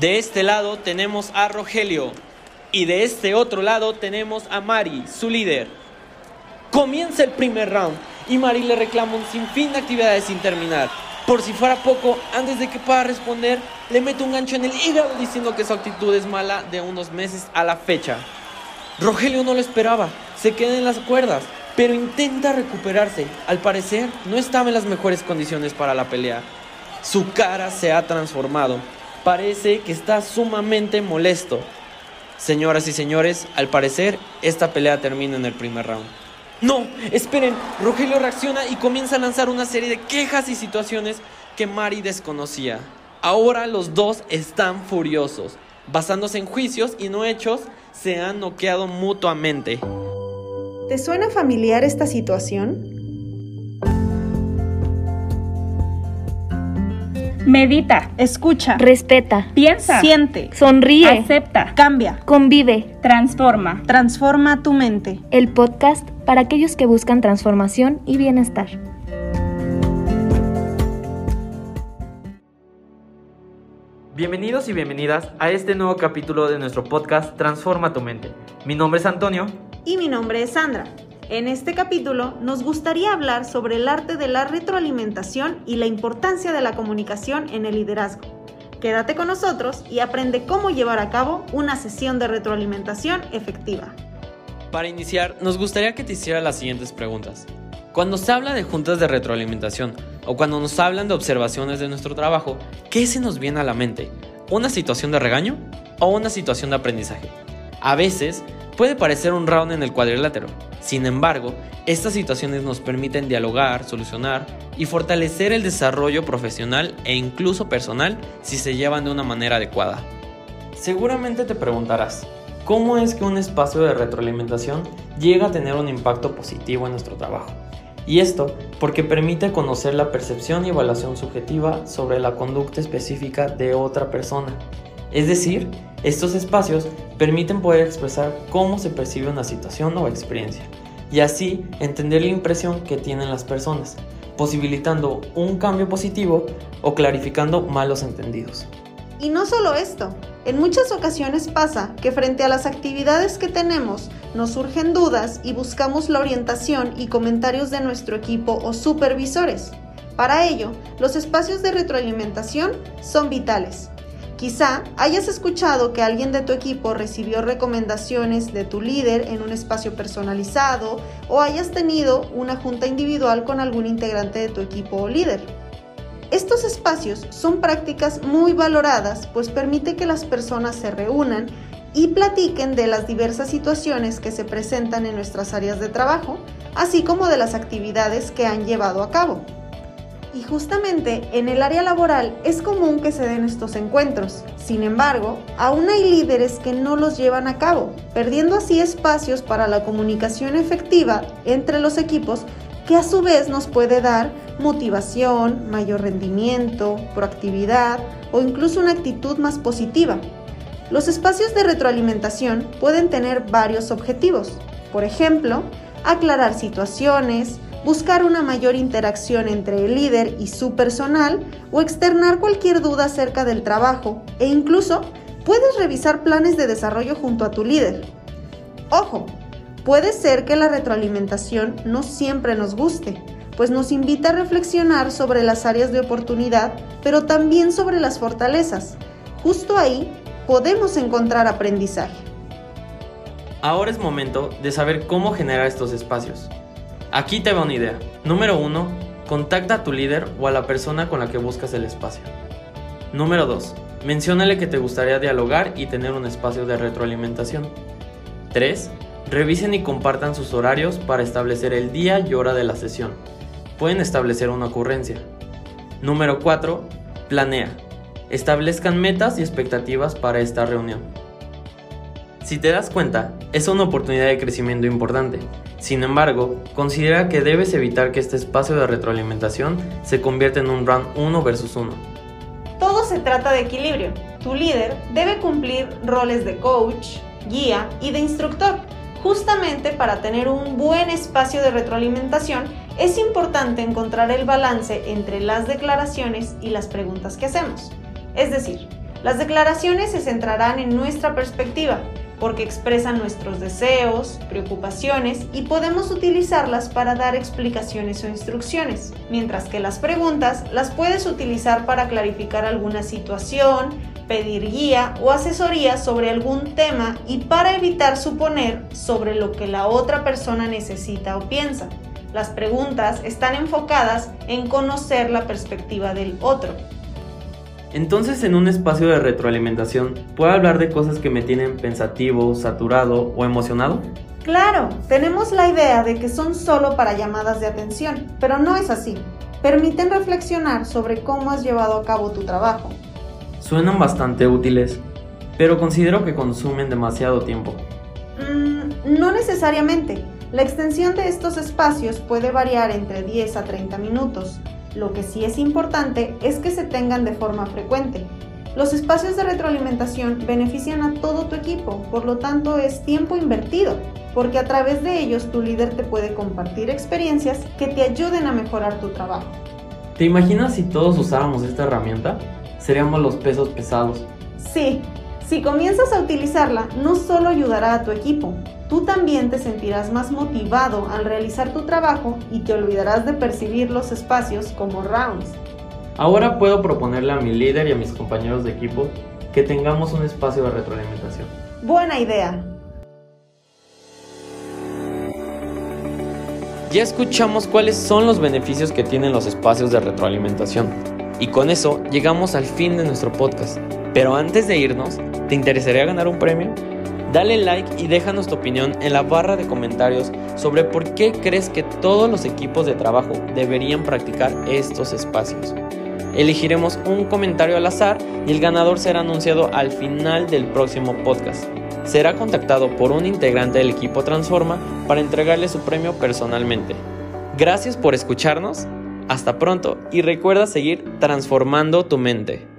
De este lado tenemos a Rogelio y de este otro lado tenemos a Mari, su líder. Comienza el primer round y Mari le reclama un sinfín de actividades sin terminar. Por si fuera poco, antes de que pueda responder, le mete un gancho en el hígado diciendo que su actitud es mala de unos meses a la fecha. Rogelio no lo esperaba, se queda en las cuerdas, pero intenta recuperarse. Al parecer, no estaba en las mejores condiciones para la pelea. Su cara se ha transformado. Parece que está sumamente molesto. Señoras y señores, al parecer, esta pelea termina en el primer round. No, esperen, Rogelio reacciona y comienza a lanzar una serie de quejas y situaciones que Mari desconocía. Ahora los dos están furiosos. Basándose en juicios y no hechos, se han noqueado mutuamente. ¿Te suena familiar esta situación? Medita, escucha, Respeta. piensa, Siente, Sonríe. acepta, cambia, Convive. transforma. transforma tu mente. El podcast para aquellos que buscan transformación y bienestar. Bienvenidos y bienvenidas a este nuevo capítulo de nuestro podcast Transforma tu mente. Mi nombre es Antonio. Y mi nombre es Sandra. En este capítulo nos gustaría hablar sobre el arte de la retroalimentación y la importancia de la comunicación en el liderazgo. Quédate con nosotros y aprende cómo llevar a cabo una sesión de retroalimentación efectiva. Para iniciar, nos gustaría que te hiciera las siguientes preguntas. Cuando se habla de juntas de retroalimentación o cuando nos hablan de observaciones de nuestro trabajo, ¿qué se nos viene a la mente? ¿Una situación de regaño o una situación de aprendizaje? A veces puede parecer un round en el cuadrilátero. Sin embargo, estas situaciones nos permiten dialogar, solucionar y fortalecer el desarrollo profesional e incluso personal si se llevan de una manera adecuada. Seguramente te preguntarás, ¿cómo es que un espacio de retroalimentación llega a tener un impacto positivo en nuestro trabajo? Y esto porque permite conocer la percepción y evaluación subjetiva sobre la conducta específica de otra persona. Es decir, estos espacios permiten poder expresar cómo se percibe una situación o experiencia, y así entender la impresión que tienen las personas, posibilitando un cambio positivo o clarificando malos entendidos. Y no solo esto, en muchas ocasiones pasa que frente a las actividades que tenemos nos surgen dudas y buscamos la orientación y comentarios de nuestro equipo o supervisores. Para ello, los espacios de retroalimentación son vitales. Quizá hayas escuchado que alguien de tu equipo recibió recomendaciones de tu líder en un espacio personalizado o hayas tenido una junta individual con algún integrante de tu equipo o líder. Estos espacios son prácticas muy valoradas pues permite que las personas se reúnan y platiquen de las diversas situaciones que se presentan en nuestras áreas de trabajo, así como de las actividades que han llevado a cabo. Y justamente en el área laboral es común que se den estos encuentros. Sin embargo, aún hay líderes que no los llevan a cabo, perdiendo así espacios para la comunicación efectiva entre los equipos que a su vez nos puede dar motivación, mayor rendimiento, proactividad o incluso una actitud más positiva. Los espacios de retroalimentación pueden tener varios objetivos. Por ejemplo, aclarar situaciones, buscar una mayor interacción entre el líder y su personal o externar cualquier duda acerca del trabajo e incluso puedes revisar planes de desarrollo junto a tu líder. Ojo, puede ser que la retroalimentación no siempre nos guste, pues nos invita a reflexionar sobre las áreas de oportunidad, pero también sobre las fortalezas. Justo ahí podemos encontrar aprendizaje. Ahora es momento de saber cómo generar estos espacios. Aquí te va una idea. Número 1. Contacta a tu líder o a la persona con la que buscas el espacio. Número 2. Menciónale que te gustaría dialogar y tener un espacio de retroalimentación. 3. Revisen y compartan sus horarios para establecer el día y hora de la sesión. Pueden establecer una ocurrencia. Número 4. Planea. Establezcan metas y expectativas para esta reunión. Si te das cuenta, es una oportunidad de crecimiento importante. Sin embargo, considera que debes evitar que este espacio de retroalimentación se convierta en un round 1 versus 1. Todo se trata de equilibrio. Tu líder debe cumplir roles de coach, guía y de instructor. Justamente para tener un buen espacio de retroalimentación, es importante encontrar el balance entre las declaraciones y las preguntas que hacemos. Es decir, Las declaraciones se centrarán en nuestra perspectiva, porque expresan nuestros deseos, preocupaciones y podemos utilizarlas para dar explicaciones o instrucciones, mientras que las preguntas las puedes utilizar para clarificar alguna situación, pedir guía o asesoría sobre algún tema y para evitar suponer sobre lo que la otra persona necesita o piensa. Las preguntas están enfocadas en conocer la perspectiva del otro. Entonces en un espacio de retroalimentación, ¿puedo hablar de cosas que me tienen pensativo, saturado o emocionado? Claro, tenemos la idea de que son solo para llamadas de atención, pero no es así. Permiten reflexionar sobre cómo has llevado a cabo tu trabajo. Suenan bastante útiles, pero considero que consumen demasiado tiempo. Mm, no necesariamente. La extensión de estos espacios puede variar entre 10 a 30 minutos. Lo que sí es importante es que se tengan de forma frecuente. Los espacios de retroalimentación benefician a todo tu equipo, por lo tanto es tiempo invertido, porque a través de ellos tu líder te puede compartir experiencias que te ayuden a mejorar tu trabajo. ¿Te imaginas si todos usáramos esta herramienta? Seríamos los pesos pesados. Sí, si comienzas a utilizarla, no solo ayudará a tu equipo, tú también te sentirás más motivado al realizar tu trabajo y te olvidarás de percibir los espacios como rounds. Ahora puedo proponerle a mi líder y a mis compañeros de equipo que tengamos un espacio de retroalimentación. Buena idea. Ya escuchamos cuáles son los beneficios que tienen los espacios de retroalimentación. Y con eso llegamos al fin de nuestro podcast. Pero antes de irnos, ¿te interesaría ganar un premio? Dale like y déjanos tu opinión en la barra de comentarios sobre por qué crees que todos los equipos de trabajo deberían practicar estos espacios. Elegiremos un comentario al azar y el ganador será anunciado al final del próximo podcast. Será contactado por un integrante del equipo Transforma para entregarle su premio personalmente. Gracias por escucharnos, hasta pronto y recuerda seguir transformando tu mente.